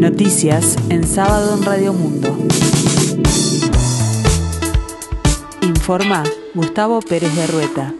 Noticias en sábado en Radio Mundo. Informa Gustavo Pérez de Rueta.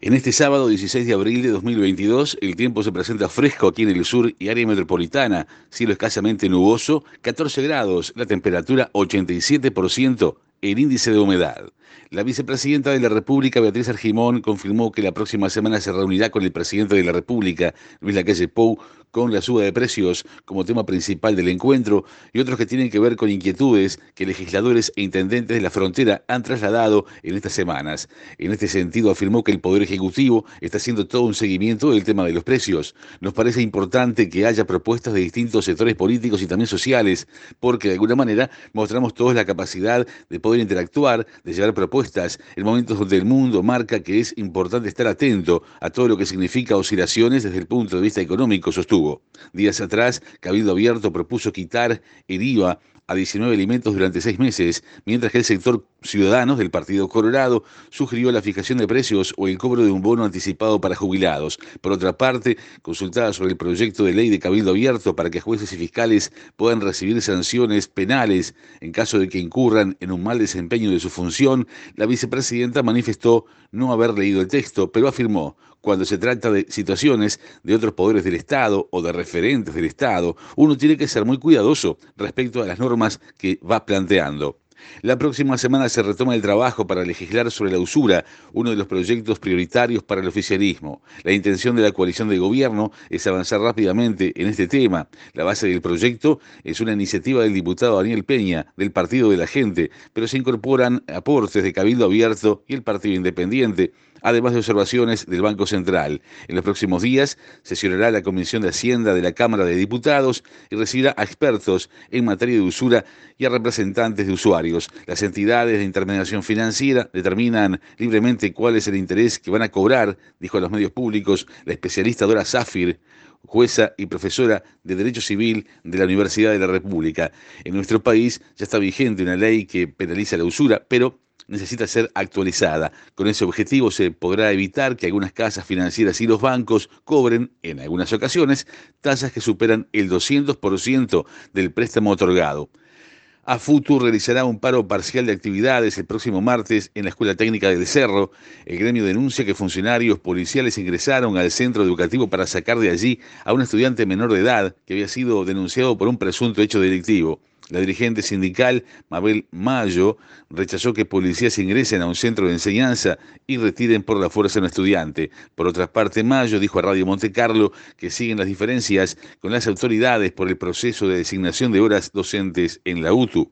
En este sábado 16 de abril de 2022, el tiempo se presenta fresco aquí en el sur y área metropolitana, cielo escasamente nuboso, 14 grados, la temperatura 87%, el índice de humedad. La vicepresidenta de la República, Beatriz Argimón, confirmó que la próxima semana se reunirá con el presidente de la República, Luis Lacalle Pou, con la suba de precios como tema principal del encuentro y otros que tienen que ver con inquietudes que legisladores e intendentes de la frontera han trasladado en estas semanas. En este sentido, afirmó que el Poder Ejecutivo está haciendo todo un seguimiento del tema de los precios. Nos parece importante que haya propuestas de distintos sectores políticos y también sociales, porque de alguna manera mostramos todos la capacidad de poder interactuar, de llevar propuestas en momentos donde el mundo marca que es importante estar atento a todo lo que significa oscilaciones desde el punto de vista económico, sostuvo. Días atrás, Cabildo Abierto propuso quitar el IVA a 19 alimentos durante seis meses, mientras que el sector Ciudadanos del Partido Colorado sugirió la fijación de precios o el cobro de un bono anticipado para jubilados. Por otra parte, consultada sobre el proyecto de ley de Cabildo Abierto para que jueces y fiscales puedan recibir sanciones penales en caso de que incurran en un mal desempeño de su función, la vicepresidenta manifestó no haber leído el texto, pero afirmó, cuando se trata de situaciones de otros poderes del Estado o de referentes del Estado, uno tiene que ser muy cuidadoso respecto a las normas que va planteando. La próxima semana se retoma el trabajo para legislar sobre la usura, uno de los proyectos prioritarios para el oficialismo. La intención de la coalición de gobierno es avanzar rápidamente en este tema. La base del proyecto es una iniciativa del diputado Daniel Peña, del Partido de la Gente, pero se incorporan aportes de Cabildo Abierto y el Partido Independiente, además de observaciones del Banco Central. En los próximos días sesionará la Comisión de Hacienda de la Cámara de Diputados y recibirá a expertos en materia de usura y a representantes de usuarios. Las entidades de intermediación financiera determinan libremente cuál es el interés que van a cobrar, dijo a los medios públicos la especialista Dora Zafir, jueza y profesora de Derecho Civil de la Universidad de la República. En nuestro país ya está vigente una ley que penaliza la usura, pero necesita ser actualizada. Con ese objetivo se podrá evitar que algunas casas financieras y los bancos cobren, en algunas ocasiones, tasas que superan el 200% del préstamo otorgado. AFUTU realizará un paro parcial de actividades el próximo martes en la Escuela Técnica del Cerro. El gremio denuncia que funcionarios policiales ingresaron al centro educativo para sacar de allí a un estudiante menor de edad que había sido denunciado por un presunto hecho delictivo. La dirigente sindical Mabel Mayo rechazó que policías ingresen a un centro de enseñanza y retiren por la fuerza a un estudiante. Por otra parte, Mayo dijo a Radio Monte Carlo que siguen las diferencias con las autoridades por el proceso de designación de horas docentes en la UTU.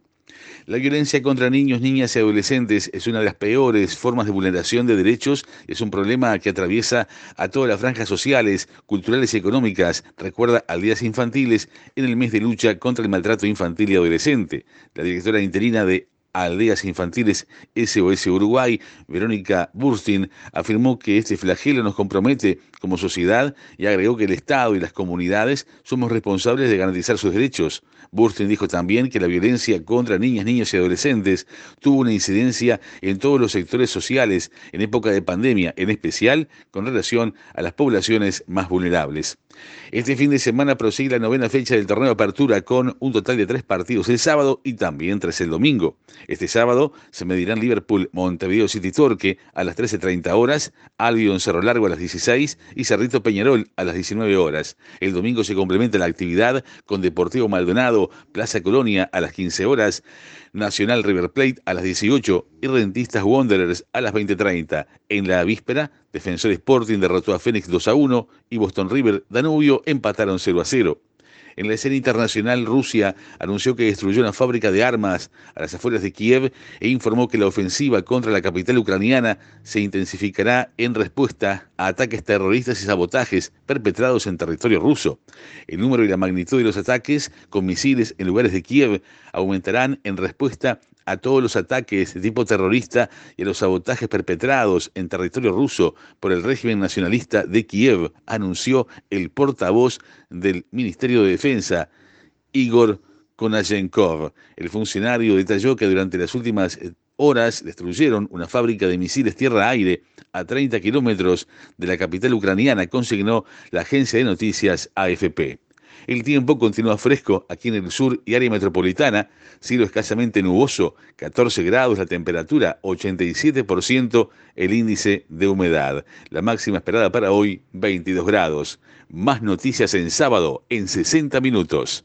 La violencia contra niños, niñas y adolescentes es una de las peores formas de vulneración de derechos. Es un problema que atraviesa a todas las franjas sociales, culturales y económicas. Recuerda al Días Infantiles en el mes de lucha contra el maltrato infantil y adolescente. La directora interina de Aldeas Infantiles SOS Uruguay, Verónica Burstin, afirmó que este flagelo nos compromete como sociedad y agregó que el Estado y las comunidades somos responsables de garantizar sus derechos. Burstin dijo también que la violencia contra niñas, niños y adolescentes tuvo una incidencia en todos los sectores sociales en época de pandemia, en especial con relación a las poblaciones más vulnerables. Este fin de semana prosigue la novena fecha del torneo de apertura con un total de tres partidos el sábado y también tres el domingo. Este sábado se medirán Liverpool Montevideo City Torque a las 13.30 horas, Albion Cerro Largo a las 16 y Cerrito Peñarol a las 19 horas. El domingo se complementa la actividad con Deportivo Maldonado, Plaza Colonia a las 15 horas, Nacional River Plate a las 18 y Rentistas Wanderers a las 20.30. En la víspera, Defensor Sporting derrotó a Fénix 2 a 1 y Boston River Danubio empataron 0 a 0. En la escena internacional, Rusia anunció que destruyó una fábrica de armas a las afueras de Kiev e informó que la ofensiva contra la capital ucraniana se intensificará en respuesta a ataques terroristas y sabotajes perpetrados en territorio ruso. El número y la magnitud de los ataques con misiles en lugares de Kiev aumentarán en respuesta a todos los ataques de tipo terrorista y a los sabotajes perpetrados en territorio ruso por el régimen nacionalista de Kiev, anunció el portavoz del Ministerio de Defensa, Igor Konachenkov. El funcionario detalló que durante las últimas horas destruyeron una fábrica de misiles tierra-aire a 30 kilómetros de la capital ucraniana, consignó la agencia de noticias AFP. El tiempo continúa fresco aquí en el sur y área metropolitana, cielo escasamente nuboso, 14 grados la temperatura, 87% el índice de humedad. La máxima esperada para hoy, 22 grados. Más noticias en sábado en 60 minutos.